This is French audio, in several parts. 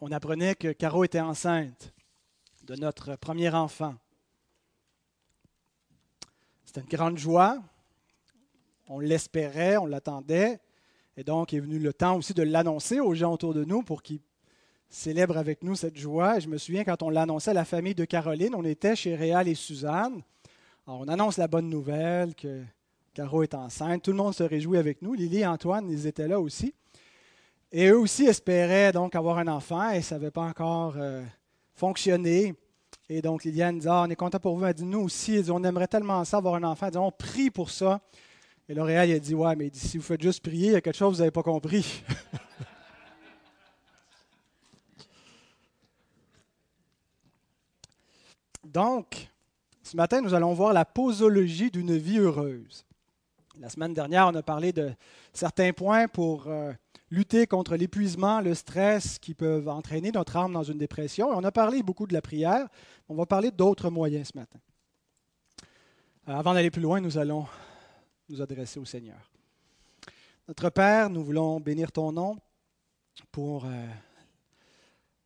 on apprenait que Caro était enceinte de notre premier enfant. C'était une grande joie. On l'espérait, on l'attendait. Et donc est venu le temps aussi de l'annoncer aux gens autour de nous pour qu'ils célèbrent avec nous cette joie. Et je me souviens quand on l'annonçait à la famille de Caroline, on était chez Réal et Suzanne. on annonce la bonne nouvelle que Caro est enceinte. Tout le monde se réjouit avec nous. Lily et Antoine, ils étaient là aussi. Et eux aussi espéraient donc avoir un enfant et ça n'avait pas encore euh, fonctionné. Et donc Liliane dit ah, On est content pour vous. Elle dit Nous aussi, on aimerait tellement ça avoir un enfant. Elle dit On prie pour ça. Et L'Oréal a dit Ouais, mais si vous faites juste prier, il y a quelque chose que vous n'avez pas compris. donc, ce matin, nous allons voir la posologie d'une vie heureuse. La semaine dernière, on a parlé de certains points pour euh, lutter contre l'épuisement, le stress qui peuvent entraîner notre âme dans une dépression. on a parlé beaucoup de la prière. On va parler d'autres moyens ce matin. Euh, avant d'aller plus loin, nous allons nous adresser au Seigneur. Notre Père, nous voulons bénir ton nom pour euh,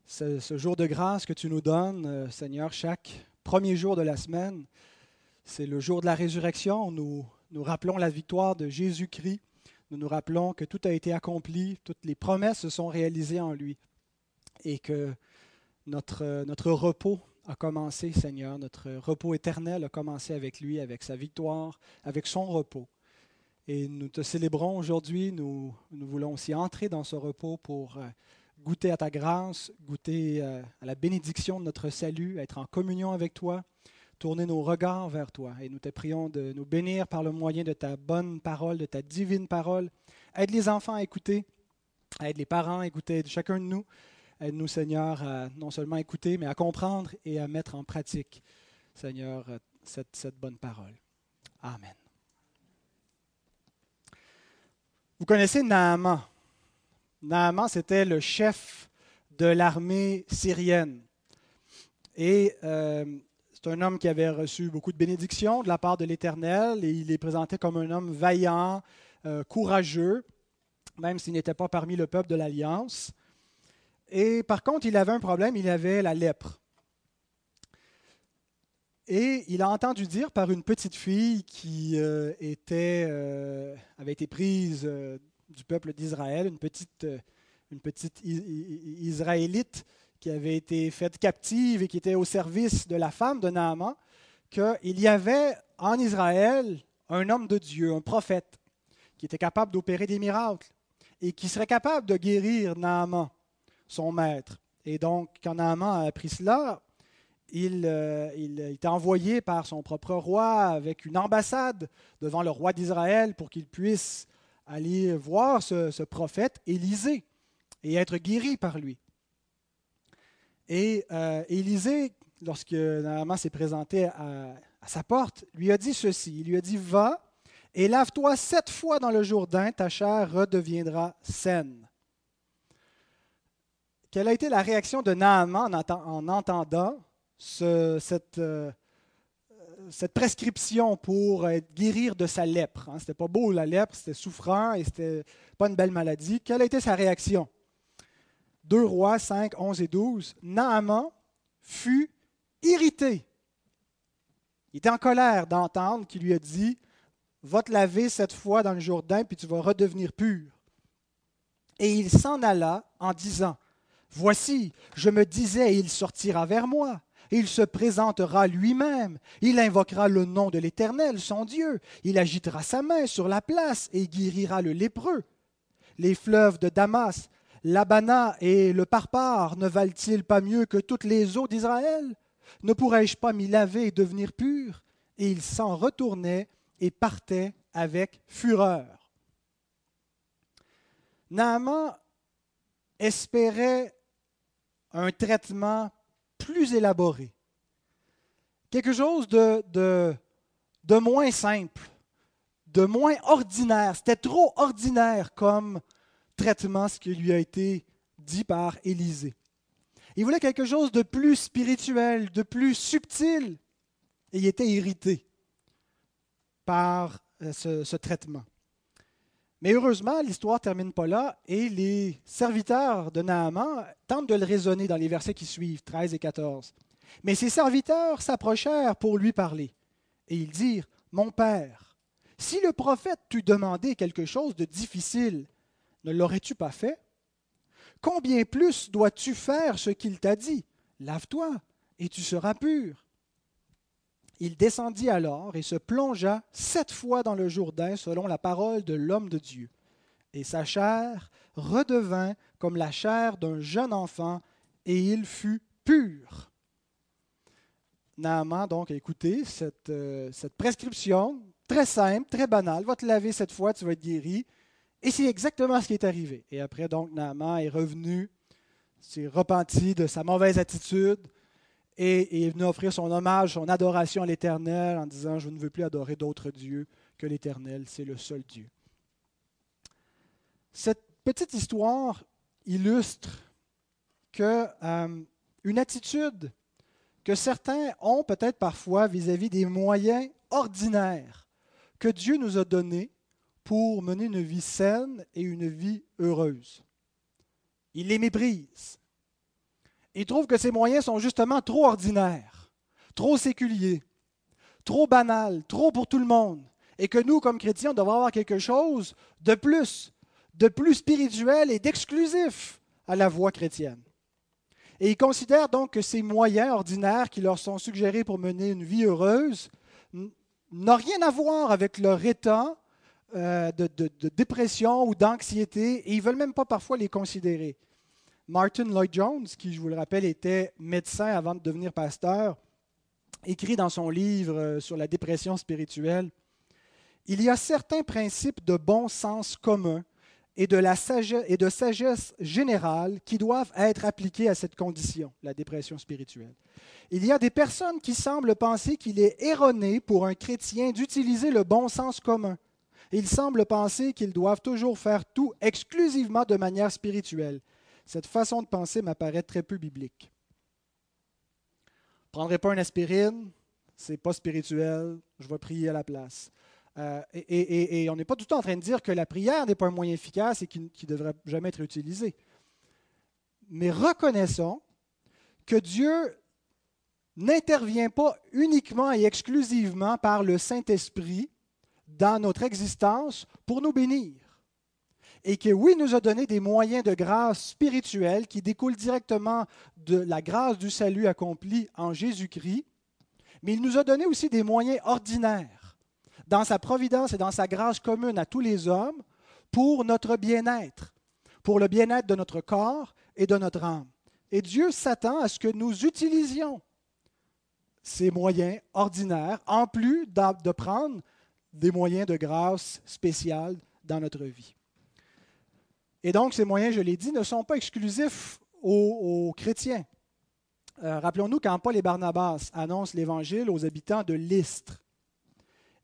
ce, jour de grâce que tu nous donnes, Seigneur, chaque premier jour de la semaine. C'est le jour de la résurrection. Nous nous rappelons la victoire de Jésus-Christ. Nous nous rappelons que tout a été accompli, toutes les promesses se sont réalisées en lui et que notre, notre repos a commencé, Seigneur, notre repos éternel a commencé avec lui, avec sa victoire, avec son repos. Et nous te célébrons aujourd'hui, nous, nous voulons aussi entrer dans ce repos pour euh, goûter à ta grâce, goûter euh, à la bénédiction de notre salut, être en communion avec toi tourner nos regards vers toi. Et nous te prions de nous bénir par le moyen de ta bonne parole, de ta divine parole. Aide les enfants à écouter, aide les parents à écouter, chacun de nous. Aide-nous, Seigneur, à non seulement écouter, mais à comprendre et à mettre en pratique, Seigneur, cette, cette bonne parole. Amen. Vous connaissez Naaman. Naaman, c'était le chef de l'armée syrienne. Et euh, c'est un homme qui avait reçu beaucoup de bénédictions de la part de l'Éternel et il est présenté comme un homme vaillant, euh, courageux, même s'il n'était pas parmi le peuple de l'Alliance. Et par contre, il avait un problème, il avait la lèpre. Et il a entendu dire par une petite fille qui euh, euh, avait été prise du peuple d'Israël, une petite Israélite qui avait été faite captive et qui était au service de la femme de Naaman, qu'il y avait en Israël un homme de Dieu, un prophète, qui était capable d'opérer des miracles et qui serait capable de guérir Naaman, son maître. Et donc, quand Naaman a appris cela, il, euh, il, était envoyé par son propre roi avec une ambassade devant le roi d'Israël pour qu'il puisse aller voir ce, ce prophète Élisée et être guéri par lui. Et euh, Élisée, lorsque Naaman s'est présenté à, sa porte, lui a dit ceci. Il lui a dit, va et lave-toi sept fois dans le Jourdain, ta chair redeviendra saine. Quelle a été la réaction de Naaman en, entendant cette, euh, cette, prescription pour guérir de sa lèpre? Hein? C'était pas beau la lèpre, c'était souffrant et c'était pas une belle maladie. Quelle a été sa réaction? 2 Rois 5, 11 et 12, Naaman fut irrité. Il était en colère d'entendre qu'il lui a dit Va te laver cette fois dans le Jourdain, puis tu vas redevenir pur. Et il s'en alla en disant Voici, je me disais, il sortira vers moi. Il se présentera lui-même. Il invoquera le nom de l'Éternel, son Dieu. Il agitera sa main sur la place et guérira le lépreux. Les fleuves de Damas L'Abana et le Parpar ne valent-ils pas mieux que toutes les eaux d'Israël? Ne pourrais-je pas m'y laver et devenir pur? Et il s'en retournait et partait avec fureur. Naaman espérait un traitement plus élaboré, quelque chose de, de, de moins simple, de moins ordinaire. C'était trop ordinaire comme ce qui lui a été dit par Élisée. Il voulait quelque chose de plus spirituel, de plus subtil, et il était irrité par euh, ce, traitement. Mais heureusement, l'histoire ne termine pas là et les serviteurs de Naaman tentent de le raisonner dans les versets qui suivent, 13 et 14. Mais ses serviteurs s'approchèrent pour lui parler et ils dirent, Mon père, si le prophète t'eût demandé quelque chose de difficile, ne l'aurais-tu pas fait? Combien plus dois-tu faire ce qu'il t'a dit? Lave-toi et tu seras pur. Il descendit alors et se plongea sept fois dans le Jourdain selon la parole de l'homme de Dieu. Et sa chair redevint comme la chair d'un jeune enfant, et il fut pur. Naaman donc a écouté cette, euh, cette prescription très simple, très banale. Va te laver cette fois, tu vas être guéri. Et c'est exactement ce qui est arrivé. Et après, donc, Naaman est revenu, s'est repenti de sa mauvaise attitude, et, est venu offrir son hommage, son adoration à l'Éternel en disant, je ne veux plus adorer d'autres dieux que l'Éternel, c'est le seul Dieu. Cette petite histoire illustre que euh, une attitude que certains ont peut-être parfois vis-à-vis des moyens ordinaires que Dieu nous a donnés pour mener une vie saine et une vie heureuse. Il les méprise il trouve que ces moyens sont justement trop ordinaires, trop séculiers, trop banals, trop pour tout le monde, et que nous, comme chrétiens, on devrait avoir quelque chose de plus, de plus spirituel et d'exclusif à la voie chrétienne. Et il considère donc que ces moyens ordinaires qui leur sont suggérés pour mener une vie heureuse n'ont rien à voir avec leur état euh, de, dépression ou d'anxiété, et ils ne veulent même pas parfois les considérer. Martin Lloyd Jones, qui, je vous le rappelle, était médecin avant de devenir pasteur, écrit dans son livre euh, sur la dépression spirituelle, Il y a certains principes de bon sens commun et de sagesse générale qui doivent être appliqués à cette condition, la dépression spirituelle. Il y a des personnes qui semblent penser qu'il est erroné pour un chrétien d'utiliser le bon sens commun. Ils semblent penser qu'ils doivent toujours faire tout exclusivement de manière spirituelle. Cette façon de penser m'apparaît très peu biblique. Je prendrai pas une aspirine, c'est pas spirituel, je vais prier à la place. Euh, et, on n'est pas du tout en train de dire que la prière n'est pas un moyen efficace et qui ne devrait jamais être utilisé. Mais reconnaissons que Dieu n'intervient pas uniquement et exclusivement par le Saint-Esprit dans notre existence pour nous bénir et que oui, nous a donné des moyens de grâce spirituelle qui découlent directement de la grâce du salut accompli en Jésus-Christ, mais il nous a donné aussi des moyens ordinaires dans sa providence et dans sa grâce commune à tous les hommes pour notre bien-être, pour le bien-être de notre corps et de notre âme. Et Dieu s'attend à ce que nous utilisions ces moyens ordinaires, en plus de prendre des moyens de grâce spéciale dans notre vie. Et donc, ces moyens, je l'ai dit, ne sont pas exclusifs aux, chrétiens. Euh, rappelons-nous quand Paul et Barnabas annoncent l'Évangile aux habitants de Lystre.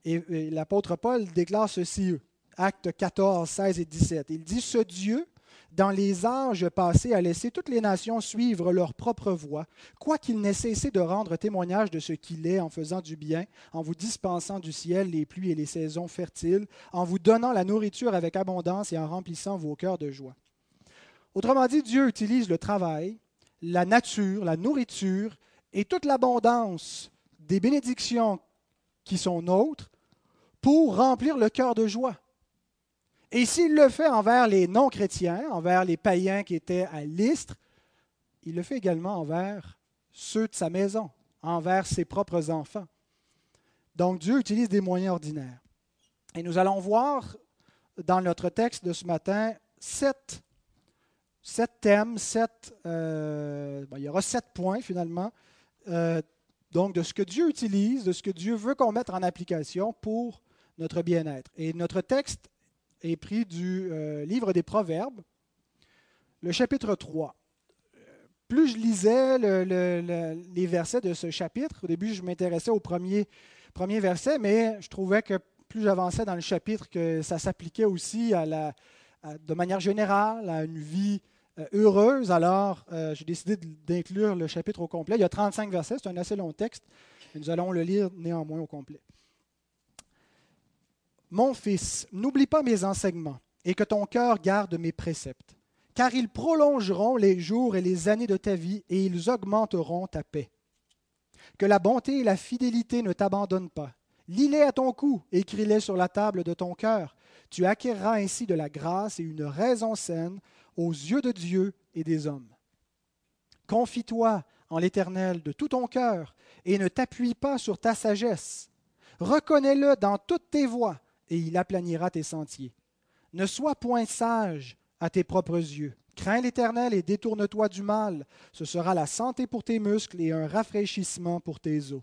Et, l'apôtre Paul déclare ceci, actes 14, 16 et 17. Il dit, Ce Dieu dans les âges passés, a laissé toutes les nations suivre leur propre voie, quoiqu'il n'ait cessé de rendre témoignage de ce qu'il est en faisant du bien, en vous dispensant du ciel les pluies et les saisons fertiles, en vous donnant la nourriture avec abondance et en remplissant vos cœurs de joie. Autrement dit, Dieu utilise le travail, la nature, la nourriture et toute l'abondance des bénédictions qui sont nôtres pour remplir le cœur de joie. Et s'il le fait envers les non-chrétiens, envers les païens qui étaient à l'Istre, il le fait également envers ceux de sa maison, envers ses propres enfants. Donc Dieu utilise des moyens ordinaires. Et nous allons voir dans notre texte de ce matin sept, thèmes, sept, euh, il y aura sept points finalement, euh, donc de ce que Dieu utilise, de ce que Dieu veut qu'on mette en application pour notre bien-être. Et notre texte est pris du euh, livre des Proverbes, le chapitre 3. Plus je lisais les versets de ce chapitre, au début je m'intéressais au premier, verset, mais je trouvais que plus j'avançais dans le chapitre, que ça s'appliquait aussi de manière générale à une vie euh, heureuse. Alors, euh, j'ai décidé d'inclure le chapitre au complet. Il y a 35 versets, c'est un assez long texte, mais nous allons le lire néanmoins au complet. Mon fils, n'oublie pas mes enseignements, et que ton cœur garde mes préceptes, car ils prolongeront les jours et les années de ta vie, et ils augmenteront ta paix. Que la bonté et la fidélité ne t'abandonnent pas. Lis-les à ton cou, écris-les sur la table de ton cœur. Tu acquerras ainsi de la grâce et une raison saine aux yeux de Dieu et des hommes. Confie-toi en l'Éternel de tout ton cœur et ne t'appuie pas sur ta sagesse. Reconnais-le dans toutes tes voies et il aplanira tes sentiers. Ne sois point sage à tes propres yeux. Crains l'Éternel et détourne-toi du mal. Ce sera la santé pour tes muscles et un rafraîchissement pour tes os.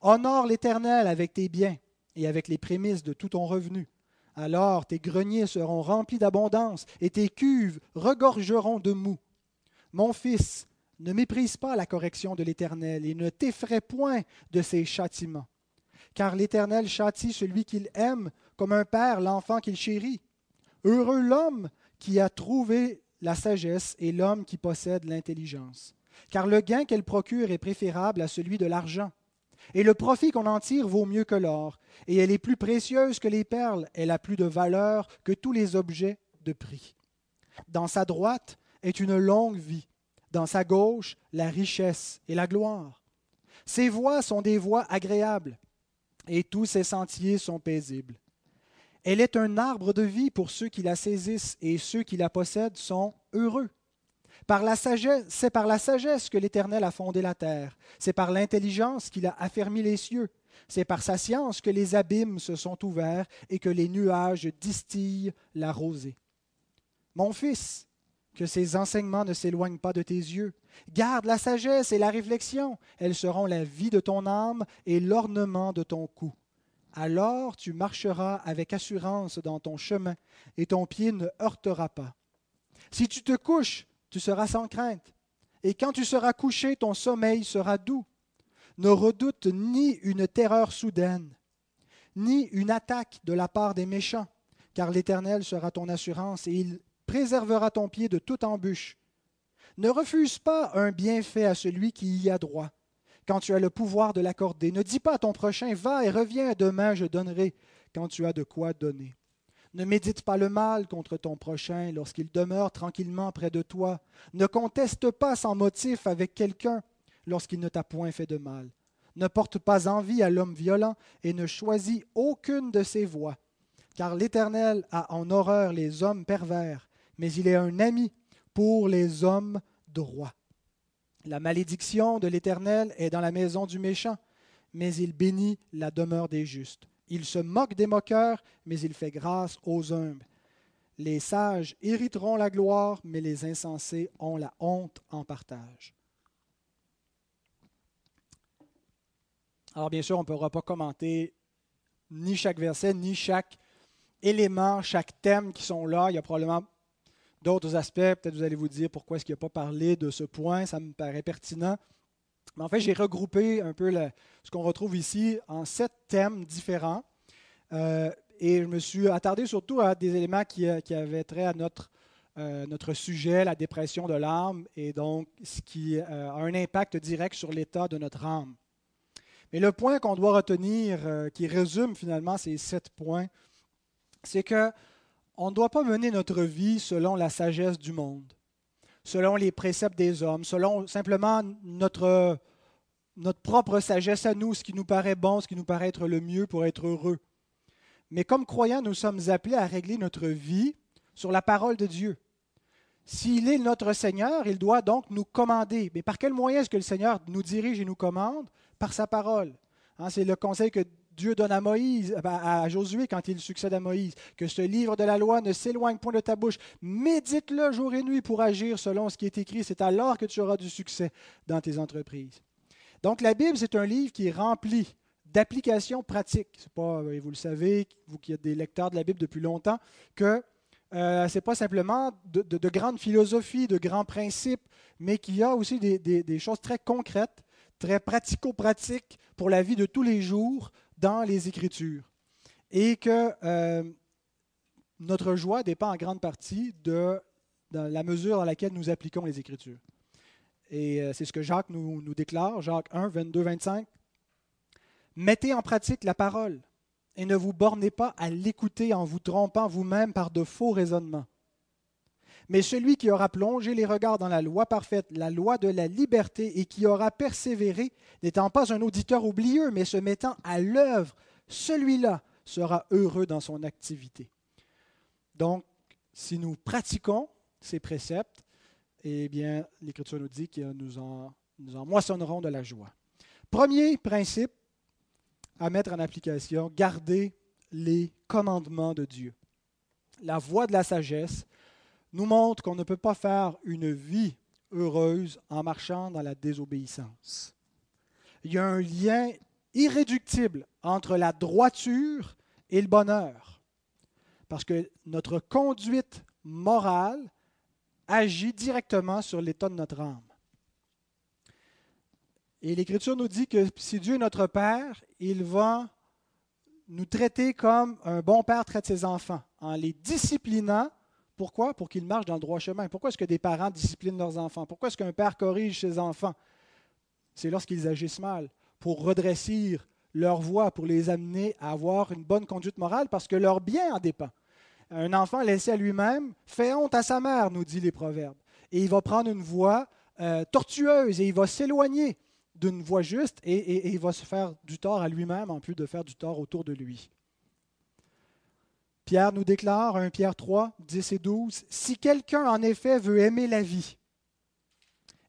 Honore l'Éternel avec tes biens et avec les prémices de tout ton revenu. Alors tes greniers seront remplis d'abondance et tes cuves regorgeront de mou. Mon fils, ne méprise pas la correction de l'Éternel et ne t'effraie point de ses châtiments. Car l'Éternel châtie celui qu'il aime comme un père l'enfant qu'il chérit. Heureux l'homme qui a trouvé la sagesse et l'homme qui possède l'intelligence. Car le gain qu'elle procure est préférable à celui de l'argent. Et le profit qu'on en tire vaut mieux que l'or. Et elle est plus précieuse que les perles. Elle a plus de valeur que tous les objets de prix. Dans sa droite est une longue vie. Dans sa gauche, la richesse et la gloire. Ses voies sont des voies agréables. Et tous ses sentiers sont paisibles. Elle est un arbre de vie pour ceux qui la saisissent, et ceux qui la possèdent sont heureux. Par la sagesse, c'est par la sagesse que l'Éternel a fondé la terre. C'est par l'intelligence qu'il a affermi les cieux. C'est par sa science que les abîmes se sont ouverts et que les nuages distillent la rosée. Mon fils, que ces enseignements ne s'éloignent pas de tes yeux. Garde la sagesse et la réflexion. Elles seront la vie de ton âme et l'ornement de ton cou alors tu marcheras avec assurance dans ton chemin, et ton pied ne heurtera pas. Si tu te couches, tu seras sans crainte, et quand tu seras couché, ton sommeil sera doux. Ne redoute ni une terreur soudaine, ni une attaque de la part des méchants, car l'Éternel sera ton assurance, et il préservera ton pied de toute embûche. Ne refuse pas un bienfait à celui qui y a droit quand tu as le pouvoir de l'accorder. Ne dis pas à ton prochain, va et reviens, demain je donnerai, quand tu as de quoi donner. Ne médite pas le mal contre ton prochain lorsqu'il demeure tranquillement près de toi. Ne conteste pas sans motif avec quelqu'un lorsqu'il ne t'a point fait de mal. Ne porte pas envie à l'homme violent et ne choisis aucune de ses voies. Car l'Éternel a en horreur les hommes pervers, mais il est un ami pour les hommes droits. La malédiction de l'Éternel est dans la maison du méchant, mais il bénit la demeure des justes. Il se moque des moqueurs, mais il fait grâce aux humbles. Les sages hériteront la gloire, mais les insensés ont la honte en partage. Alors bien sûr, on ne pourra pas commenter ni chaque verset, ni chaque élément, chaque thème qui sont là. Il y a probablement d'autres aspects. Peut-être vous allez vous dire pourquoi est-ce qu'il n'a pas parlé de ce point. Ça me paraît pertinent. Mais en fait, j'ai regroupé un peu ce qu'on retrouve ici en sept thèmes différents. Euh, et je me suis attardé surtout à des éléments qui, euh, avaient trait à euh, notre sujet, la dépression de l'âme, et donc ce qui a un impact direct sur l'état de notre âme. Mais le point qu'on doit retenir, qui résume finalement ces sept points, c'est que on ne doit pas mener notre vie selon la sagesse du monde, selon les préceptes des hommes, selon simplement notre, notre propre sagesse à nous, ce qui nous paraît bon, ce qui nous paraît être le mieux pour être heureux. Mais comme croyants, nous sommes appelés à régler notre vie sur la parole de Dieu. S'il est notre Seigneur, il doit donc nous commander. Mais par quel moyen est-ce que le Seigneur nous dirige et nous commande? Par sa parole. Hein, c'est le conseil que Dieu donne à Moïse, à Josué quand il succède à Moïse, que ce livre de la loi ne s'éloigne point de ta bouche. Médite-le jour et nuit pour agir selon ce qui est écrit. C'est alors que tu auras du succès dans tes entreprises. Donc la Bible, c'est un livre qui est rempli d'applications pratiques. Euh, vous le savez, vous qui êtes des lecteurs de la Bible depuis longtemps, que euh, ce n'est pas simplement de, grandes philosophies, de grands principes, mais qu'il y a aussi des choses très concrètes, très pratico-pratiques pour la vie de tous les jours, dans les Écritures. Et que euh, notre joie dépend en grande partie de, la mesure dans laquelle nous appliquons les Écritures. Et euh, c'est ce que Jacques nous, nous, déclare, Jacques 1, 22, 25. Mettez en pratique la parole. et ne vous bornez pas à l'écouter en vous trompant vous-même par de faux raisonnements. Mais celui qui aura plongé les regards dans la loi parfaite, la loi de la liberté, et qui aura persévéré, n'étant pas un auditeur oublieux, mais se mettant à l'œuvre, celui-là sera heureux dans son activité. Donc, si nous pratiquons ces préceptes, eh bien, l'Écriture nous dit que nous en, nous en moissonnerons de la joie. Premier principe à mettre en application, garder les commandements de Dieu. La voie de la sagesse nous montre qu'on ne peut pas faire une vie heureuse en marchant dans la désobéissance. Il y a un lien irréductible entre la droiture et le bonheur. Parce que notre conduite morale agit directement sur l'état de notre âme. Et l'Écriture nous dit que si Dieu est notre Père, il va nous traiter comme un bon père traite ses enfants, en les disciplinant. Pourquoi? Pour qu'ils marchent dans le droit chemin. Pourquoi est-ce que des parents disciplinent leurs enfants? Pourquoi est-ce qu'un père corrige ses enfants? C'est lorsqu'ils agissent mal, pour redresser leur voie, pour les amener à avoir une bonne conduite morale, parce que leur bien en dépend. Un enfant laissé à lui-même fait honte à sa mère, nous dit les proverbes. Et il va prendre une voie euh, tortueuse et il va s'éloigner d'une voie juste et, il va se faire du tort à lui-même en plus de faire du tort autour de lui. Pierre nous déclare, 1 Pierre 3, 10 et 12, Si quelqu'un en effet veut aimer la vie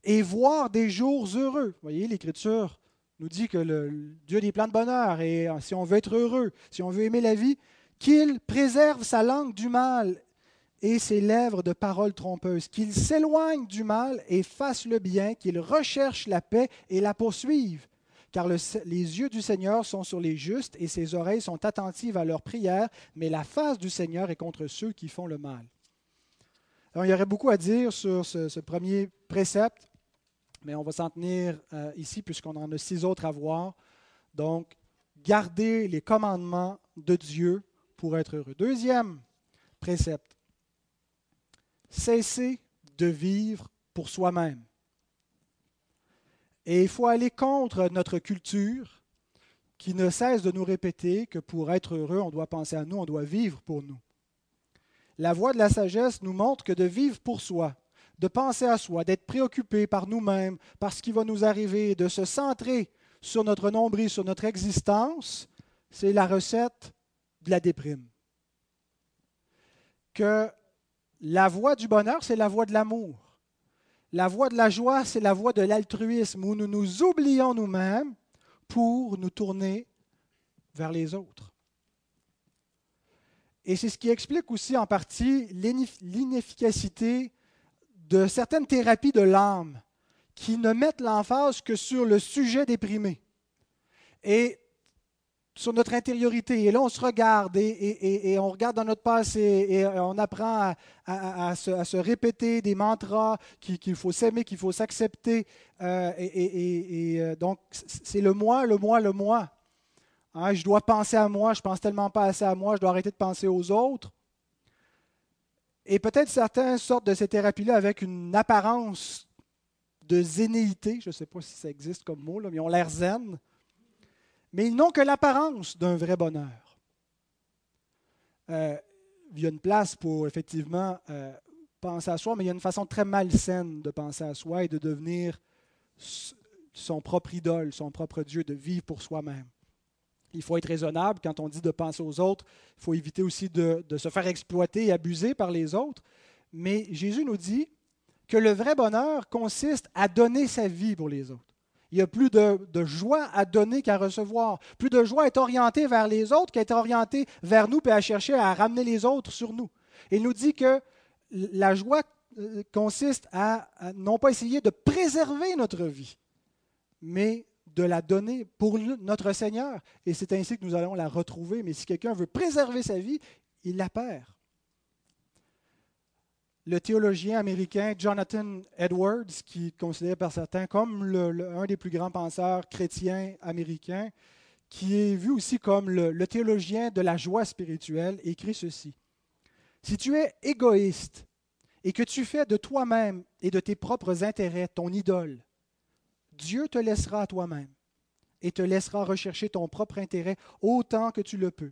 et voir des jours heureux, vous voyez, l'Écriture nous dit que le, Dieu a des plans de bonheur et si on veut être heureux, si on veut aimer la vie, qu'il préserve sa langue du mal et ses lèvres de paroles trompeuses, qu'il s'éloigne du mal et fasse le bien, qu'il recherche la paix et la poursuive. Car les yeux du Seigneur sont sur les justes et ses oreilles sont attentives à leurs prières, mais la face du Seigneur est contre ceux qui font le mal. Alors, il y aurait beaucoup à dire sur ce, premier précepte, mais on va s'en tenir euh, ici puisqu'on en a six autres à voir. Donc, garder les commandements de Dieu pour être heureux. Deuxième précepte, cesser de vivre pour soi-même. Et il faut aller contre notre culture qui ne cesse de nous répéter que pour être heureux, on doit penser à nous, on doit vivre pour nous. La voie de la sagesse nous montre que de vivre pour soi, de penser à soi, d'être préoccupé par nous-mêmes, par ce qui va nous arriver, de se centrer sur notre nombril, sur notre existence, c'est la recette de la déprime. Que la voie du bonheur, c'est la voie de l'amour. La voie de la joie, c'est la voie de l'altruisme, où nous nous oublions nous-mêmes pour nous tourner vers les autres. Et c'est ce qui explique aussi en partie l'inefficacité de certaines thérapies de l'âme qui ne mettent l'emphase que sur le sujet déprimé. Et sur notre intériorité. Et là, on se regarde et, on regarde dans notre passé et on apprend à, se, répéter des mantras qu'il faut s'aimer, qu'il faut s'accepter. Euh, et, euh, donc, c'est le moi, le moi, le moi. Hein, je dois penser à moi, je pense tellement pas assez à moi, je dois arrêter de penser aux autres. Et peut-être certains sortent de ces thérapies-là avec une apparence de zénéité, je ne sais pas si ça existe comme mot, là, mais ont l'air zen mais ils n'ont que l'apparence d'un vrai bonheur. Euh, il y a une place pour effectivement euh, penser à soi, mais il y a une façon très malsaine de penser à soi et de devenir son propre idole, son propre Dieu, de vivre pour soi-même. Il faut être raisonnable quand on dit de penser aux autres. Il faut éviter aussi de, de se faire exploiter et abuser par les autres. Mais Jésus nous dit que le vrai bonheur consiste à donner sa vie pour les autres. Il y a plus de, joie à donner qu'à recevoir. Plus de joie à être orienté vers les autres qu'à être orienté vers nous et à chercher à ramener les autres sur nous. Il nous dit que la joie euh, consiste à, non pas essayer de préserver notre vie, mais de la donner pour notre Seigneur. Et c'est ainsi que nous allons la retrouver. Mais si quelqu'un veut préserver sa vie, il la perd le théologien américain Jonathan Edwards, qui est considéré par certains comme un des plus grands penseurs chrétiens américains, qui est vu aussi comme le, théologien de la joie spirituelle, écrit ceci. Si tu es égoïste et que tu fais de toi-même et de tes propres intérêts ton idole, Dieu te laissera à toi-même et te laissera rechercher ton propre intérêt autant que tu le peux.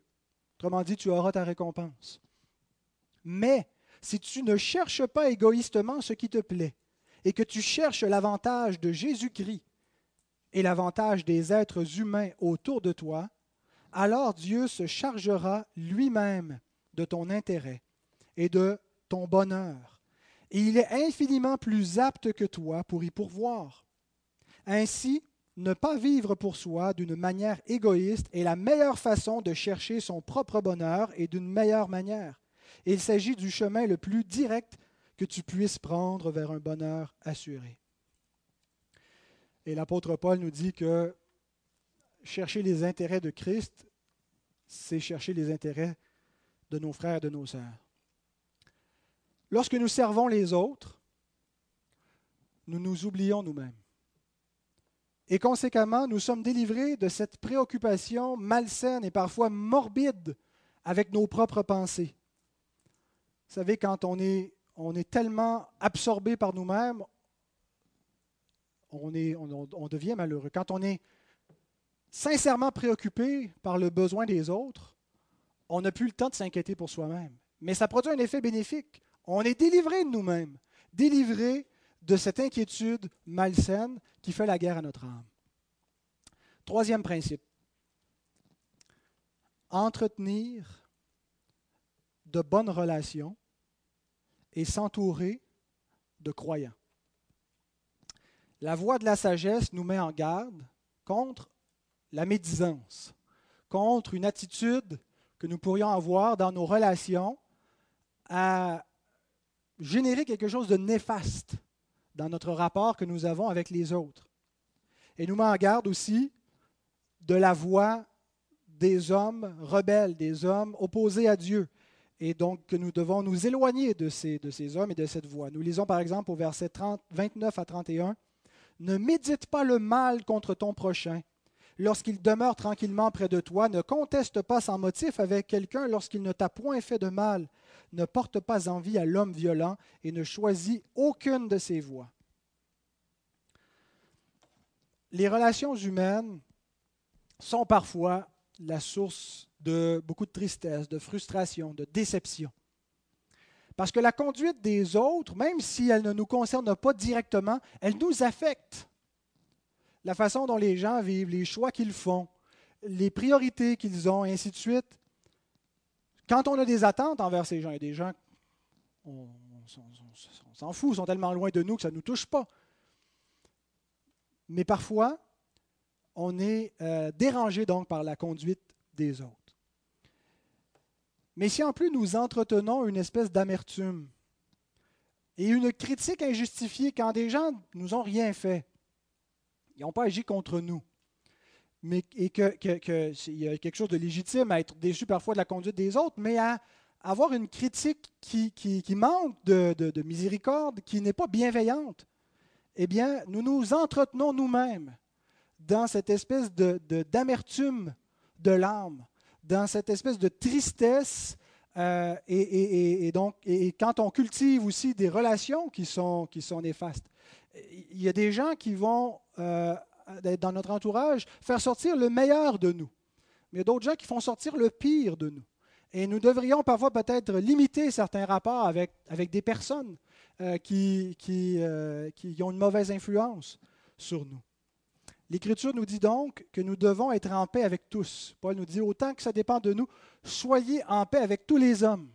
Autrement dit, tu auras ta récompense. Mais si tu ne cherches pas égoïstement ce qui te plaît, et que tu cherches l'avantage de Jésus-Christ et l'avantage des êtres humains autour de toi, alors Dieu se chargera lui-même de ton intérêt et de ton bonheur. Et il est infiniment plus apte que toi pour y pourvoir. Ainsi, ne pas vivre pour soi d'une manière égoïste est la meilleure façon de chercher son propre bonheur et d'une meilleure manière. Il s'agit du chemin le plus direct que tu puisses prendre vers un bonheur assuré. Et l'apôtre Paul nous dit que chercher les intérêts de Christ, c'est chercher les intérêts de nos frères et de nos sœurs. Lorsque nous servons les autres, nous nous oublions nous-mêmes. Et conséquemment, nous sommes délivrés de cette préoccupation malsaine et parfois morbide avec nos propres pensées. Vous savez, quand on est, on est tellement absorbé par nous-mêmes, on, est, on, on devient malheureux. Quand on est sincèrement préoccupé par le besoin des autres, on n'a plus le temps de s'inquiéter pour soi-même. Mais ça produit un effet bénéfique. On est délivré de nous-mêmes, délivré de cette inquiétude malsaine qui fait la guerre à notre âme. Troisième principe. Entretenir de bonnes relations et s'entourer de croyants. La voie de la sagesse nous met en garde contre la médisance, contre une attitude que nous pourrions avoir dans nos relations à générer quelque chose de néfaste dans notre rapport que nous avons avec les autres. Et nous met en garde aussi de la voie des hommes rebelles, des hommes opposés à Dieu. Et donc que nous devons nous éloigner de ces, hommes et de cette voie. Nous lisons par exemple au verset 30, 29 à 31, Ne médite pas le mal contre ton prochain, lorsqu'il demeure tranquillement près de toi, ne conteste pas sans motif avec quelqu'un lorsqu'il ne t'a point fait de mal, ne porte pas envie à l'homme violent et ne choisit aucune de ses voies. Les relations humaines sont parfois la source de beaucoup de tristesse, de frustration, de déception. Parce que la conduite des autres, même si elle ne nous concerne pas directement, elle nous affecte la façon dont les gens vivent, les choix qu'ils font, les priorités qu'ils ont, et ainsi de suite. Quand on a des attentes envers ces gens, il y a des gens, on, s'en fout, ils sont tellement loin de nous que ça ne nous touche pas. Mais parfois, on est euh, dérangé donc par la conduite des autres. Mais si en plus nous entretenons une espèce d'amertume et une critique injustifiée quand des gens nous ont rien fait, ils n'ont pas agi contre nous. Mais, et qu'il que, y a quelque chose de légitime à être déçu parfois de la conduite des autres, mais à avoir une critique qui, manque de, de, miséricorde, qui n'est pas bienveillante, eh bien, nous nous entretenons nous-mêmes dans cette espèce d'amertume de, de l'âme, dans cette espèce de tristesse. Euh, et, donc, quand on cultive aussi des relations qui sont, qui sont néfastes, il y a des gens qui vont, euh, dans notre entourage, faire sortir le meilleur de nous. Mais il y a d'autres gens qui font sortir le pire de nous. Et nous devrions parfois peut-être limiter certains rapports avec, avec des personnes euh, qui, qui, qui ont une mauvaise influence sur nous. L'Écriture nous dit donc que nous devons être en paix avec tous. Paul nous dit, autant que ça dépend de nous, soyez en paix avec tous les hommes.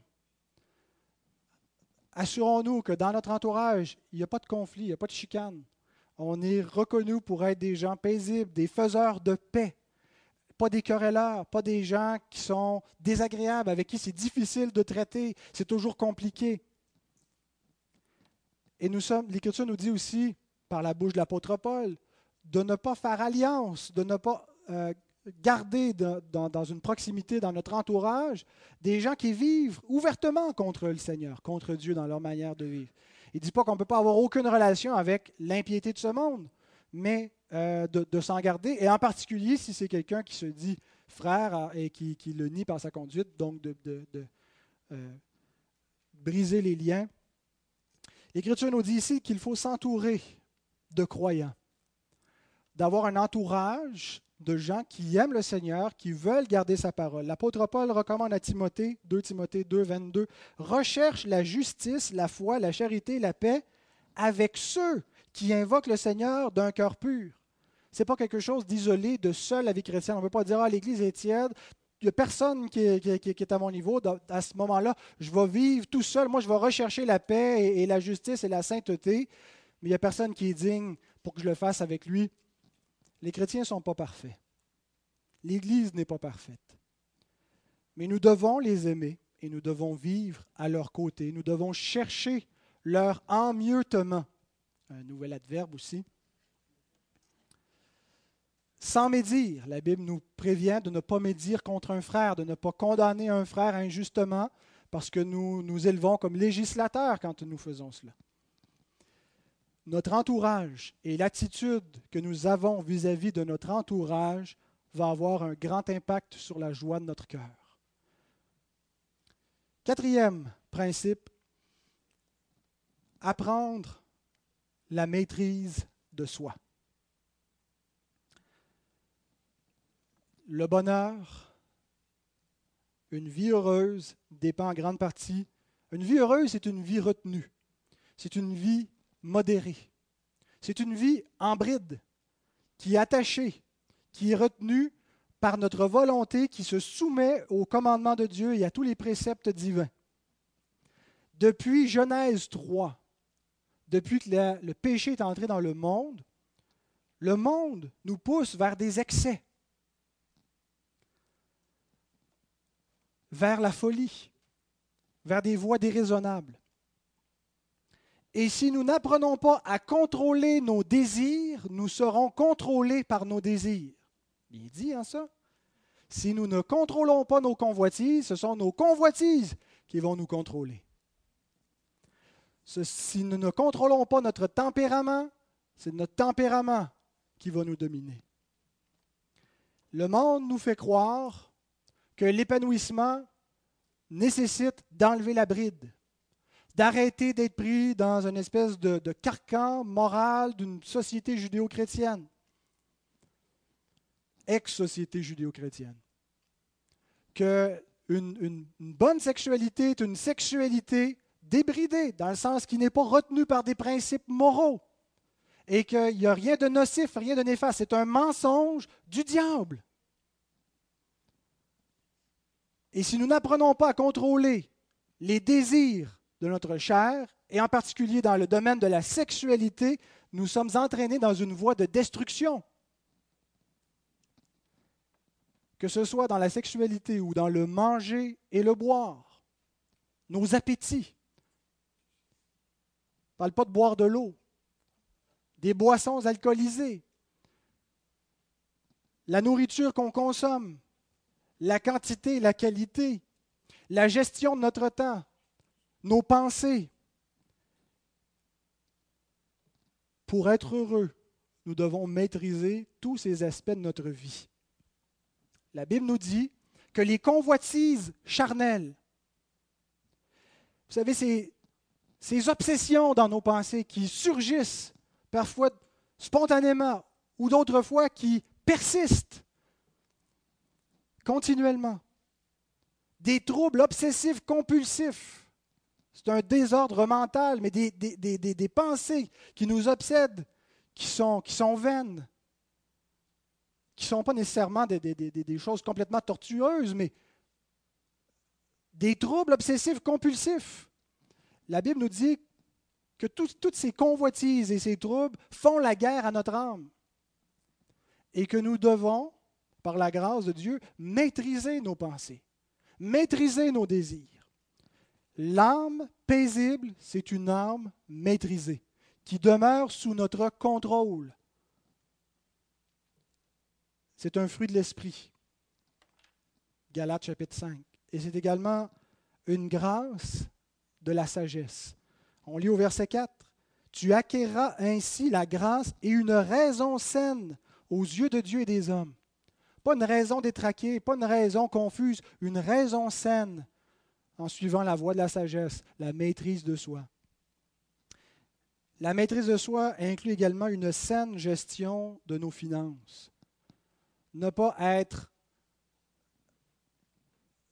Assurons-nous que dans notre entourage, il n'y a pas de conflit, il n'y a pas de chicane. On est reconnu pour être des gens paisibles, des faiseurs de paix, pas des querelleurs, pas des gens qui sont désagréables, avec qui c'est difficile de traiter, c'est toujours compliqué. Et nous sommes, l'Écriture nous dit aussi, par la bouche de l'apôtre Paul, de ne pas faire alliance, de ne pas euh, garder dans, une proximité, dans notre entourage, des gens qui vivent ouvertement contre le Seigneur, contre Dieu dans leur manière de vivre. Il ne dit pas qu'on ne peut pas avoir aucune relation avec l'impiété de ce monde, mais euh, de, s'en garder, et en particulier si c'est quelqu'un qui se dit frère et qui, le nie par sa conduite, donc de, euh, briser les liens. L'Écriture nous dit ici qu'il faut s'entourer de croyants, d'avoir un entourage de gens qui aiment le Seigneur, qui veulent garder sa parole. L'apôtre Paul recommande à Timothée, 2 Timothée 2, 22, recherche la justice, la foi, la charité, la paix avec ceux qui invoquent le Seigneur d'un cœur pur. Ce n'est pas quelque chose d'isolé, de seul la vie chrétienne. On ne peut pas dire, ah, l'Église est tiède, il n'y a personne qui est, à mon niveau. À ce moment-là, je vais vivre tout seul. Moi, je vais rechercher la paix et la justice et la sainteté, mais il n'y a personne qui est digne pour que je le fasse avec lui. Les chrétiens ne sont pas parfaits. L'Église n'est pas parfaite. Mais nous devons les aimer et nous devons vivre à leur côté. Nous devons chercher leur emmieutement. Un nouvel adverbe aussi. Sans médire, la Bible nous prévient de ne pas médire contre un frère, de ne pas condamner un frère injustement, parce que nous nous élevons comme législateurs quand nous faisons cela notre entourage et l'attitude que nous avons vis-à-vis de notre entourage va avoir un grand impact sur la joie de notre cœur. Quatrième principe, apprendre la maîtrise de soi. Le bonheur, une vie heureuse dépend en grande partie. Une vie heureuse, c'est une vie retenue. C'est une vie modérée. C'est une vie en bride, qui est attachée, qui est retenue par notre volonté, qui se soumet au commandement de Dieu et à tous les préceptes divins. Depuis Genèse 3, depuis que le, péché est entré dans le monde, le monde nous pousse vers des excès, vers la folie, vers des voies déraisonnables. Et si nous n'apprenons pas à contrôler nos désirs, nous serons contrôlés par nos désirs. Bien dit, hein, ça? Si nous ne contrôlons pas nos convoitises, ce sont nos convoitises qui vont nous contrôler. Si nous ne contrôlons pas notre tempérament, c'est notre tempérament qui va nous dominer. Le monde nous fait croire que l'épanouissement nécessite d'enlever la bride d'arrêter d'être pris dans une espèce de, carcan moral d'une société judéo-chrétienne, ex-société judéo-chrétienne. Que une, bonne sexualité est une sexualité débridée, dans le sens qui n'est pas retenue par des principes moraux, et qu'il n'y a rien de nocif, rien de néfaste. C'est un mensonge du diable. Et si nous n'apprenons pas à contrôler les désirs de notre chair, et en particulier dans le domaine de la sexualité, nous sommes entraînés dans une voie de destruction. Que ce soit dans la sexualité ou dans le manger et le boire, nos appétits. ne parle pas de boire de l'eau, des boissons alcoolisées, la nourriture qu'on consomme, la quantité la qualité, la gestion de notre temps, nos pensées. Pour être heureux, nous devons maîtriser tous ces aspects de notre vie. La Bible nous dit que les convoitises charnelles, vous savez, ces, ces obsessions dans nos pensées qui surgissent parfois spontanément ou d'autres fois qui persistent continuellement, des troubles obsessifs compulsifs, c'est un désordre mental, mais des, pensées qui nous obsèdent, qui sont, qui sont vaines, qui ne sont pas nécessairement des, choses complètement tortueuses, mais des troubles obsessifs compulsifs. La Bible nous dit que toutes ces convoitises et ces troubles font la guerre à notre âme et que nous devons, par la grâce de Dieu, maîtriser nos pensées, maîtriser nos désirs. L'âme paisible, c'est une âme maîtrisée, qui demeure sous notre contrôle. C'est un fruit de l'esprit. Galates chapitre 5. Et c'est également une grâce de la sagesse. On lit au verset 4. Tu acquerras ainsi la grâce et une raison saine aux yeux de Dieu et des hommes. Pas une raison détraquée, pas une raison confuse, une raison saine en suivant la voie de la sagesse, la maîtrise de soi. La maîtrise de soi inclut également une saine gestion de nos finances. ne pas être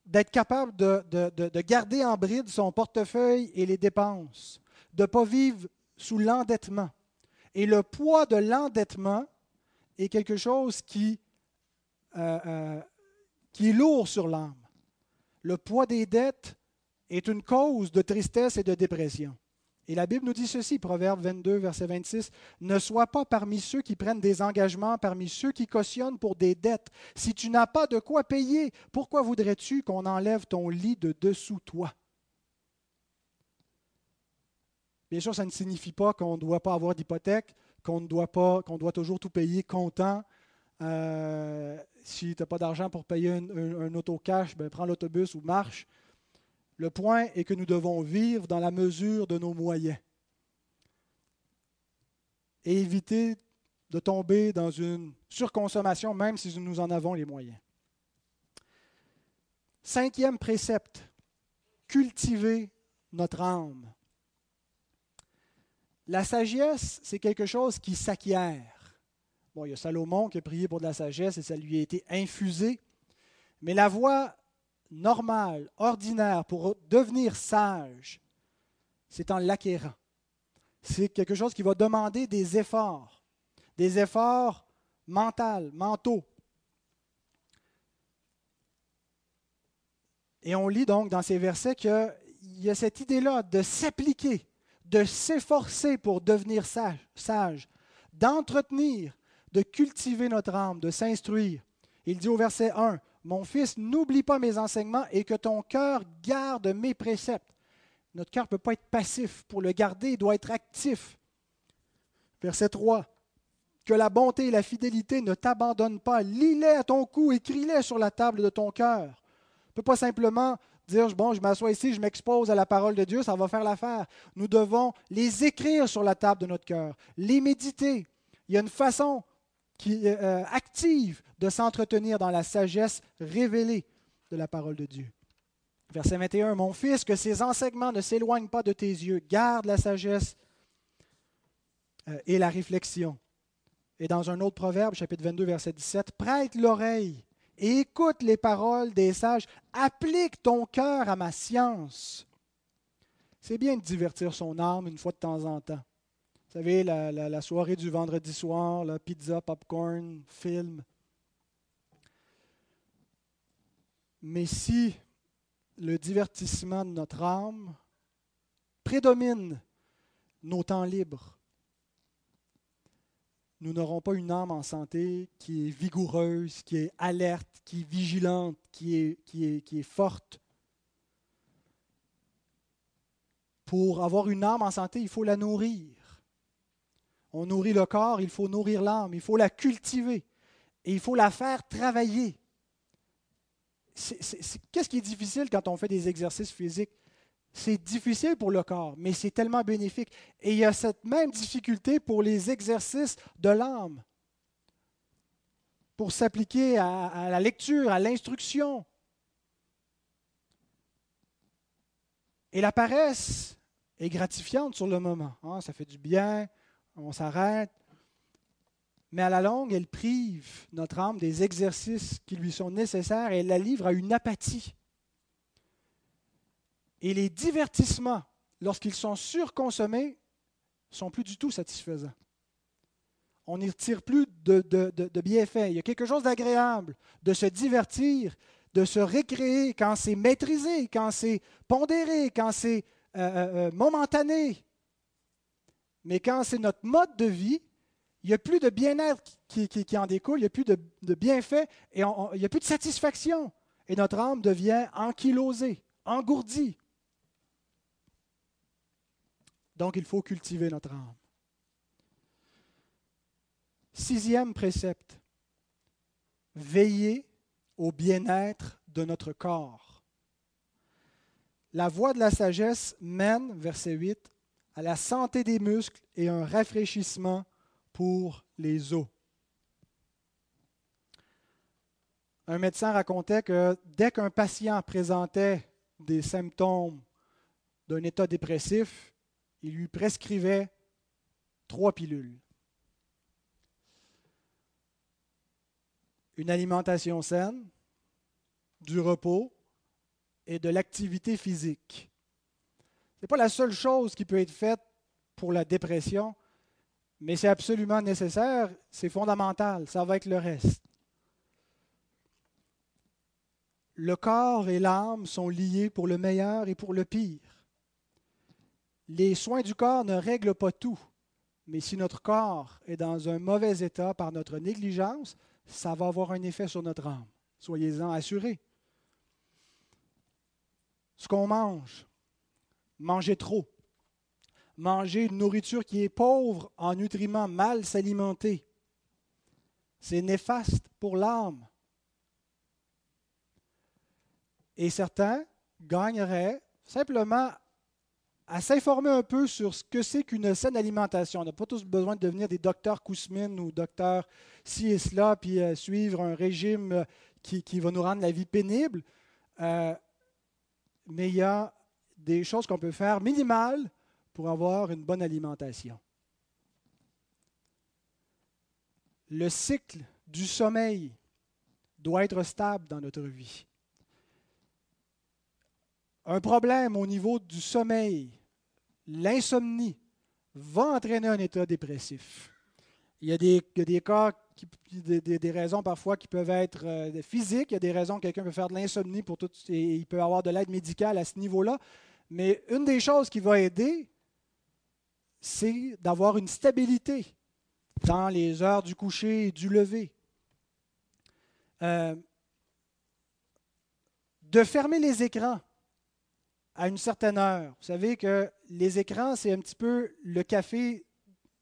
d'être capable de, de, garder en bride son portefeuille et les dépenses, de ne pas vivre sous l'endettement. Et le poids de l'endettement est quelque chose qui, euh, euh, qui est lourd sur l'âme. Le poids des dettes est une cause de tristesse et de dépression. Et la Bible nous dit ceci, Proverbe 22, verset 26, Ne sois pas parmi ceux qui prennent des engagements, parmi ceux qui cautionnent pour des dettes. Si tu n'as pas de quoi payer, pourquoi voudrais-tu qu'on enlève ton lit de dessous toi Bien sûr, ça ne signifie pas qu'on ne doit pas avoir d'hypothèque, qu'on ne doit pas, qu'on doit toujours tout payer comptant. Euh, si tu n'as pas d'argent pour payer un, un, auto cash, ben, prends l'autobus ou marche. Le point est que nous devons vivre dans la mesure de nos moyens et éviter de tomber dans une surconsommation, même si nous en avons les moyens. Cinquième précepte, cultiver notre âme. La sagesse, c'est quelque chose qui s'acquiert. Bon, il y a Salomon qui a prié pour de la sagesse et ça lui a été infusé. Mais la voie normal, ordinaire, pour devenir sage, c'est en l'acquérant. C'est quelque chose qui va demander des efforts, des efforts mentaux, mentaux. Et on lit donc dans ces versets qu'il y a cette idée-là de s'appliquer, de s'efforcer pour devenir sage, sage d'entretenir, de cultiver notre âme, de s'instruire. Il dit au verset 1, mon fils, n'oublie pas mes enseignements et que ton cœur garde mes préceptes. Notre cœur ne peut pas être passif. Pour le garder, il doit être actif. Verset 3. Que la bonté et la fidélité ne t'abandonnent pas. Lis-les à ton cou, écris-les sur la table de ton cœur. Tu ne peux pas simplement dire, bon, je m'assois ici, je m'expose à la parole de Dieu, ça va faire l'affaire. Nous devons les écrire sur la table de notre cœur, les méditer. Il y a une façon qui est euh, active de s'entretenir dans la sagesse révélée de la parole de Dieu. Verset 21, Mon fils, que ces enseignements ne s'éloignent pas de tes yeux, garde la sagesse euh, et la réflexion. Et dans un autre proverbe, chapitre 22, verset 17, Prête l'oreille et écoute les paroles des sages, applique ton cœur à ma science. C'est bien de divertir son âme une fois de temps en temps. Vous savez, la, soirée du vendredi soir, la pizza, popcorn, film. Mais si le divertissement de notre âme prédomine nos temps libres, nous n'aurons pas une âme en santé qui est vigoureuse, qui est alerte, qui est vigilante, qui est, forte. Pour avoir une âme en santé, il faut la nourrir. On nourrit le corps, il faut nourrir l'âme, il faut la cultiver et il faut la faire travailler. Qu'est-ce qui est difficile quand on fait des exercices physiques? C'est difficile pour le corps, mais c'est tellement bénéfique. Et il y a cette même difficulté pour les exercices de l'âme, pour s'appliquer à, la lecture, à l'instruction. Et la paresse est gratifiante sur le moment. Ah, ça fait du bien, on s'arrête. Mais à la longue, elle prive notre âme des exercices qui lui sont nécessaires et elle la livre à une apathie. Et les divertissements, lorsqu'ils sont surconsommés, sont plus du tout satisfaisants. On n'y retire plus de, bienfaits. Il y a quelque chose d'agréable de se divertir, de se récréer quand c'est maîtrisé, quand c'est pondéré, quand c'est euh, euh, euh, momentané. Mais quand c'est notre mode de vie, il n'y a plus de bien-être qui, en découle, il n'y a plus de, bienfaits et il n'y a plus de satisfaction. Et notre âme devient ankylosée, engourdie. Donc il faut cultiver notre âme. Sixième précepte, veiller au bien-être de notre corps. La voie de la sagesse mène, verset 8, à la santé des muscles et un rafraîchissement pour les os. Un médecin racontait que dès qu'un patient présentait des symptômes d'un état dépressif, il lui prescrivait trois pilules. une alimentation saine, du repos et de l'activité physique. N'est pas la seule chose qui peut être faite pour la dépression, mais c'est absolument nécessaire, c'est fondamental, ça va être le reste. Le corps et l'âme sont liés pour le meilleur et pour le pire. Les soins du corps ne règlent pas tout, mais si notre corps est dans un mauvais état par notre négligence, ça va avoir un effet sur notre âme. Soyez-en assurés. Ce qu'on mange, manger trop, manger une nourriture qui est pauvre en nutriments, mal s'alimenter, c'est néfaste pour l'âme. Et certains gagneraient simplement à s'informer un peu sur ce que c'est qu'une saine alimentation. On n'a pas tous besoin de devenir des docteurs Kousmine ou docteurs ci et cela, puis euh, suivre un régime euh, qui, va nous rendre la vie pénible. Euh, mais il y a des choses qu'on peut faire minimales pour avoir une bonne alimentation. Le cycle du sommeil doit être stable dans notre vie. Un problème au niveau du sommeil, l'insomnie, va entraîner un état dépressif. Il y a des, cas, des, raisons parfois qui peuvent être euh, physiques, il y a des raisons que quelqu'un peut faire de l'insomnie pour tout, et il peut avoir de l'aide médicale à ce niveau-là. Mais une des choses qui va aider, c'est d'avoir une stabilité dans les heures du coucher et du lever. Euh, de fermer les écrans à une certaine heure. Vous savez que les écrans, c'est un petit peu le café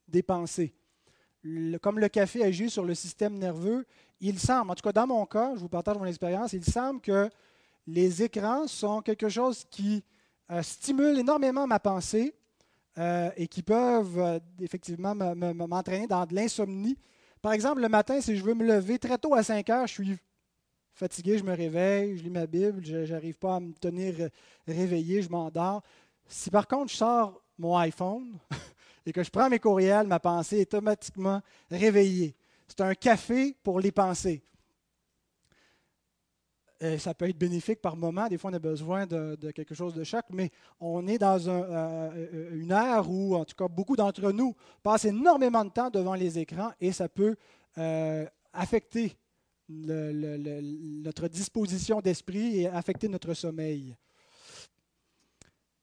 des pensées. comme le café agit sur le système nerveux, il semble, en tout cas dans mon cas, je vous partage mon expérience, il semble que les écrans sont quelque chose qui euh, stimule énormément ma pensée euh, et qui peuvent euh, effectivement m'entraîner dans de l'insomnie. Par exemple, le matin, si je veux me lever très tôt à 5 heures, je suis fatigué, je me réveille, je lis ma Bible, je n'arrive pas à me tenir réveillé, je m'endors. Si par contre je sors mon iPhone et que je prends mes courriels, ma pensée est automatiquement réveillée. C'est un café pour les pensées. Ça peut être bénéfique par moment. Des fois, on a besoin de, quelque chose de choc, mais on est dans euh, euh, une ère où, en tout cas, beaucoup d'entre nous passent énormément de temps devant les écrans et ça peut euh, affecter notre disposition d'esprit et affecter notre sommeil.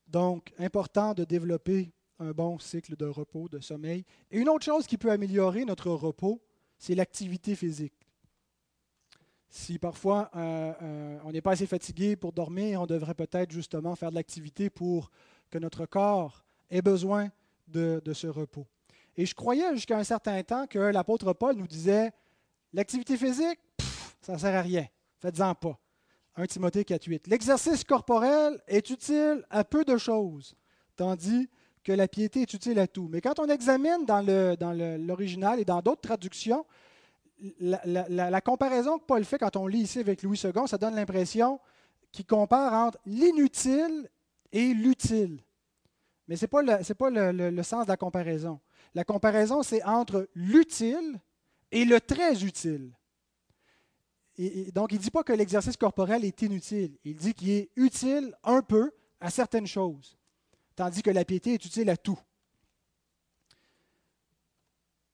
Donc, important de développer un bon cycle de repos, de sommeil. Et une autre chose qui peut améliorer notre repos, c'est l'activité physique. Si parfois euh, euh, on n'est pas assez fatigué pour dormir, on devrait peut-être justement faire de l'activité pour que notre corps ait besoin de, ce repos. Et je croyais jusqu'à un certain temps que l'apôtre Paul nous disait, l'activité physique, ça ne sert à rien. Faites-en pas. 1 Timothée 4.8. L'exercice corporel est utile à peu de choses, tandis que la piété est utile à tout. Mais quand on examine dans l'original dans et dans d'autres traductions, la, comparaison que Paul fait quand on lit ici avec Louis II, ça donne l'impression qu'il compare entre l'inutile et l'utile. Mais ce n'est pas, le, pas le sens de la comparaison. La comparaison, c'est entre l'utile et le très utile donc, il ne dit pas que l'exercice corporel est inutile. Il dit qu'il est utile un peu à certaines choses, tandis que la piété est utile à tout.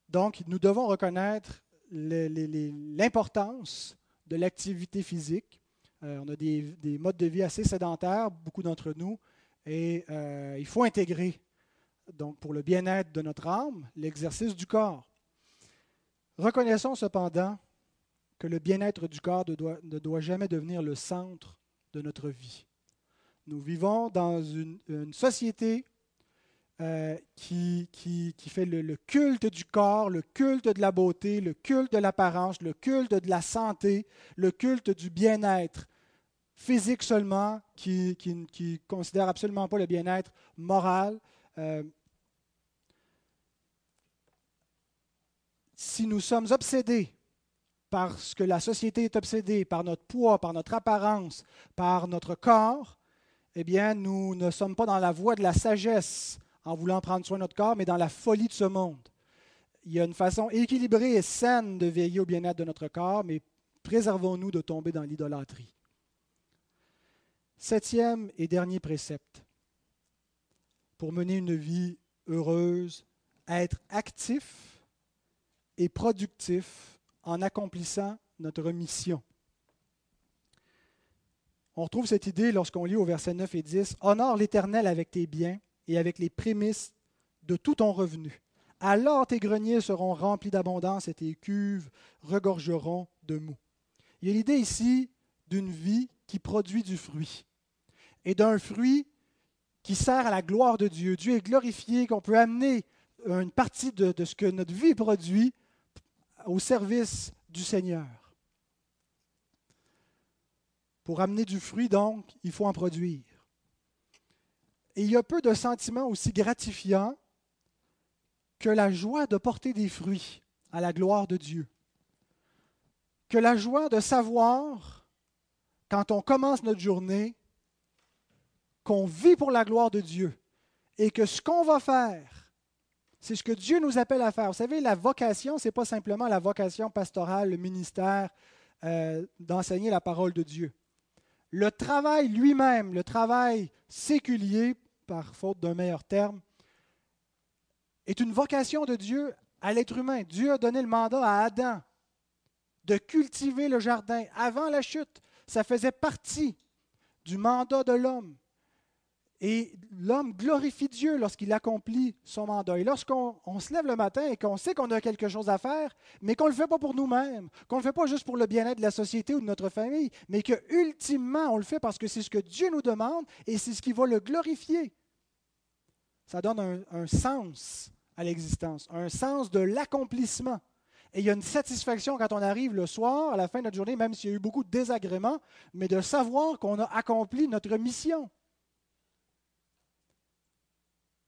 Donc, nous devons reconnaître l'importance de l'activité physique. Euh, on a des, modes de vie assez sédentaires, beaucoup d'entre nous, et euh, il faut intégrer, donc pour le bien-être de notre âme, l'exercice du corps. Reconnaissons cependant que le bien-être du corps ne doit, jamais devenir le centre de notre vie. Nous vivons dans une, société euh, qui, qui, fait le, culte du corps, le culte de la beauté, le culte de l'apparence, le culte de la santé, le culte du bien-être physique seulement, qui ne considère absolument pas le bien-être moral. Euh, si nous sommes obsédés parce que la société est obsédée par notre poids, par notre apparence, par notre corps, eh bien, nous ne sommes pas dans la voie de la sagesse en voulant prendre soin de notre corps, mais dans la folie de ce monde. Il y a une façon équilibrée et saine de veiller au bien-être de notre corps, mais Préservons-nous de tomber dans l'idolâtrie. Septième et dernier précepte. Pour mener une vie heureuse, être actif et productif en accomplissant notre mission. On retrouve cette idée lorsqu'on lit au verset 9 et 10, Honore l'Éternel avec tes biens et avec les prémices de tout ton revenu. Alors tes greniers seront remplis d'abondance et tes cuves regorgeront de mou. Il y a l'idée ici d'une vie qui produit du fruit et d'un fruit qui sert à la gloire de Dieu. Dieu est glorifié, qu'on peut amener une partie de, de ce que notre vie produit au service du Seigneur. Pour amener du fruit, donc, il faut en produire. Et il y a peu de sentiments aussi gratifiants que la joie de porter des fruits à la gloire de Dieu. Que la joie de savoir, quand on commence notre journée, qu'on vit pour la gloire de Dieu et que ce qu'on va faire, c'est ce que Dieu nous appelle à faire. Vous savez, la vocation, ce n'est pas simplement la vocation pastorale, le ministère euh, d'enseigner la parole de Dieu le travail lui-même, le travail séculier, par faute d'un meilleur terme, est une vocation de Dieu à l'être humain. Dieu a donné le mandat à Adam de cultiver le jardin avant la chute. Ça faisait partie du mandat de l'homme. Et l'homme glorifie Dieu lorsqu'il accomplit son mandat. Et lorsqu'on se lève le matin et qu'on sait qu'on a quelque chose à faire, mais qu'on ne le fait pas pour nous-mêmes, qu'on ne le fait pas juste pour le bien-être de la société ou de notre famille, mais que ultimement on le fait parce que c'est ce que Dieu nous demande et c'est ce qui va le glorifier. Ça donne un, sens à l'existence, un sens de l'accomplissement. Et il y a une satisfaction quand on arrive le soir, à la fin de notre journée, même s'il y a eu beaucoup de désagréments, mais de savoir qu'on a accompli notre mission.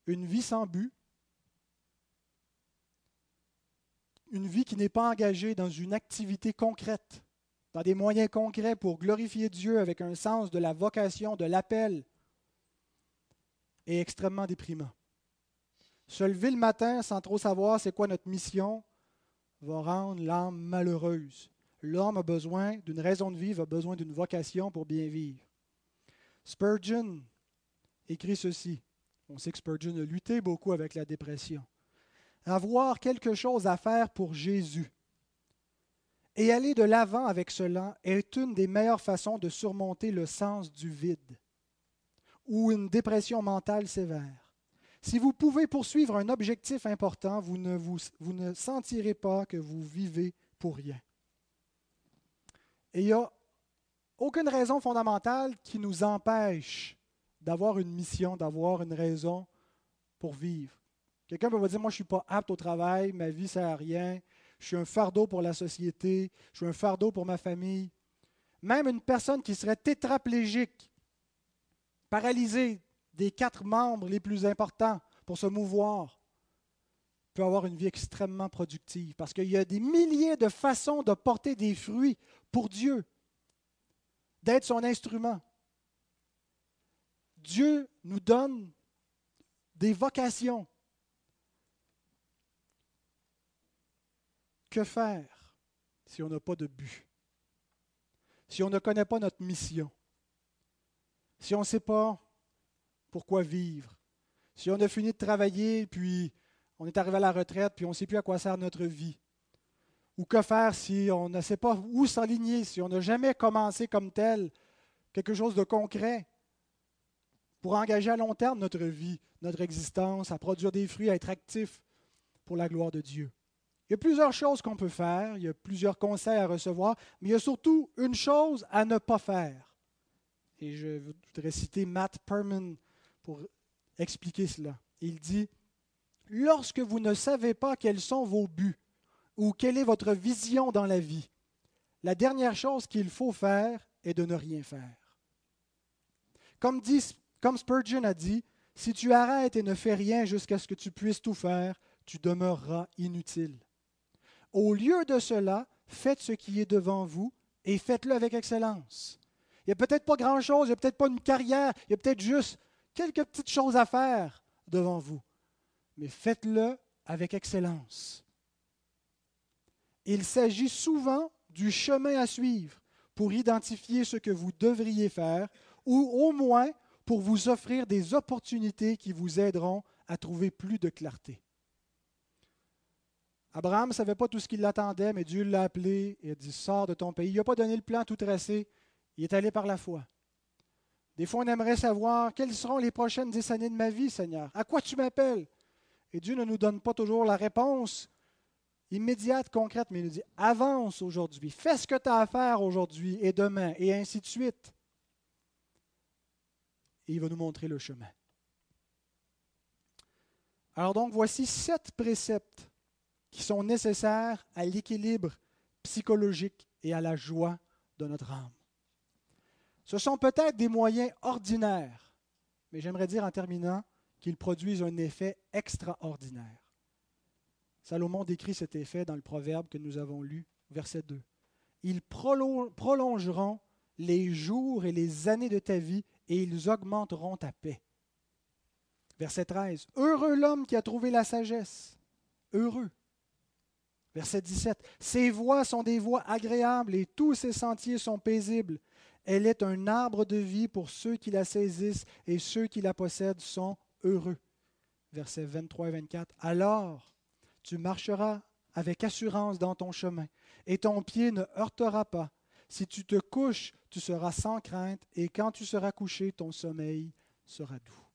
Une vie sans but, une vie qui n'est pas engagée dans une activité concrète, dans des moyens concrets pour glorifier Dieu avec un sens de la vocation, de l'appel, est extrêmement déprimant. Se lever le matin sans trop savoir c'est quoi notre mission va rendre l'âme malheureuse. L'homme a besoin d'une raison de vivre, a besoin d'une vocation pour bien vivre. Spurgeon écrit ceci. On sait que Spurgeon a lutté beaucoup avec la dépression. Avoir quelque chose à faire pour Jésus et aller de l'avant avec cela est une des meilleures façons de surmonter le sens du vide ou une dépression mentale sévère. Si vous pouvez poursuivre un objectif important, vous ne, sentirez pas que vous vivez pour rien. Et il n'y a aucune raison fondamentale qui nous empêche d'avoir une mission, d'avoir une raison pour vivre. Quelqu'un peut vous dire, moi je ne suis pas apte au travail, ma vie ne sert à rien, je suis un fardeau pour la société, je suis un fardeau pour ma famille. Même une personne qui serait tétraplégique, paralysée des quatre membres les plus importants pour se mouvoir, peut avoir une vie extrêmement productive parce qu'il y a des milliers de façons de porter des fruits pour Dieu, d'être son instrument. Dieu nous donne des vocations. Que faire si on n'a pas de but? Si on ne connaît pas notre mission? Si on ne sait pas pourquoi vivre? Si on a fini de travailler, puis on est arrivé à la retraite, puis on ne sait plus à quoi sert notre vie? Ou que faire si on ne sait pas où s'aligner, si on n'a jamais commencé comme tel quelque chose de concret? Pour engager à long terme notre vie, notre existence, à produire des fruits, à être actif pour la gloire de Dieu. Il y a plusieurs choses qu'on peut faire, il y a plusieurs conseils à recevoir, mais il y a surtout une chose à ne pas faire. Et je voudrais citer Matt Perman pour expliquer cela. Il dit, Lorsque vous ne savez pas quels sont vos buts ou quelle est votre vision dans la vie, la dernière chose qu'il faut faire est de ne rien faire. Comme dit comme Spurgeon a dit, si tu arrêtes et ne fais rien jusqu'à ce que tu puisses tout faire, tu demeureras inutile. Au lieu de cela, faites ce qui est devant vous et faites-le avec excellence. Il n'y a peut-être pas grand-chose, il n'y a peut-être pas une carrière, il y a peut-être juste quelques petites choses à faire devant vous. Mais faites-le avec excellence. Il s'agit souvent du chemin à suivre pour identifier ce que vous devriez faire ou au moins pour vous offrir des opportunités qui vous aideront à trouver plus de clarté. Abraham ne savait pas tout ce qui l'attendait, mais Dieu l'a appelé et a dit Sors de ton pays. Il n'a pas donné le plan tout tracé, il est allé par la foi. Des fois, on aimerait savoir quelles seront les prochaines dix années de ma vie, Seigneur? À quoi tu m'appelles? Et Dieu ne nous donne pas toujours la réponse immédiate, concrète, mais il nous dit avance aujourd'hui, fais ce que tu as à faire aujourd'hui et demain, et ainsi de suite. Et il va nous montrer le chemin. Alors donc, voici sept préceptes qui sont nécessaires à l'équilibre psychologique et à la joie de notre âme. Ce sont peut-être des moyens ordinaires, mais j'aimerais dire en terminant qu'ils produisent un effet extraordinaire. Salomon décrit cet effet dans le proverbe que nous avons lu, verset 2. Ils prolongeront les jours et les années de ta vie et ils augmenteront ta paix. Verset 13. Heureux l'homme qui a trouvé la sagesse. Heureux. Verset 17. Ses voies sont des voies agréables et tous ses sentiers sont paisibles. Elle est un arbre de vie pour ceux qui la saisissent et ceux qui la possèdent sont heureux. Versets 23 et 24. Alors tu marcheras avec assurance dans ton chemin, et ton pied ne heurtera pas. Si tu te couches, tu seras sans crainte, et quand tu seras couché, ton sommeil sera doux.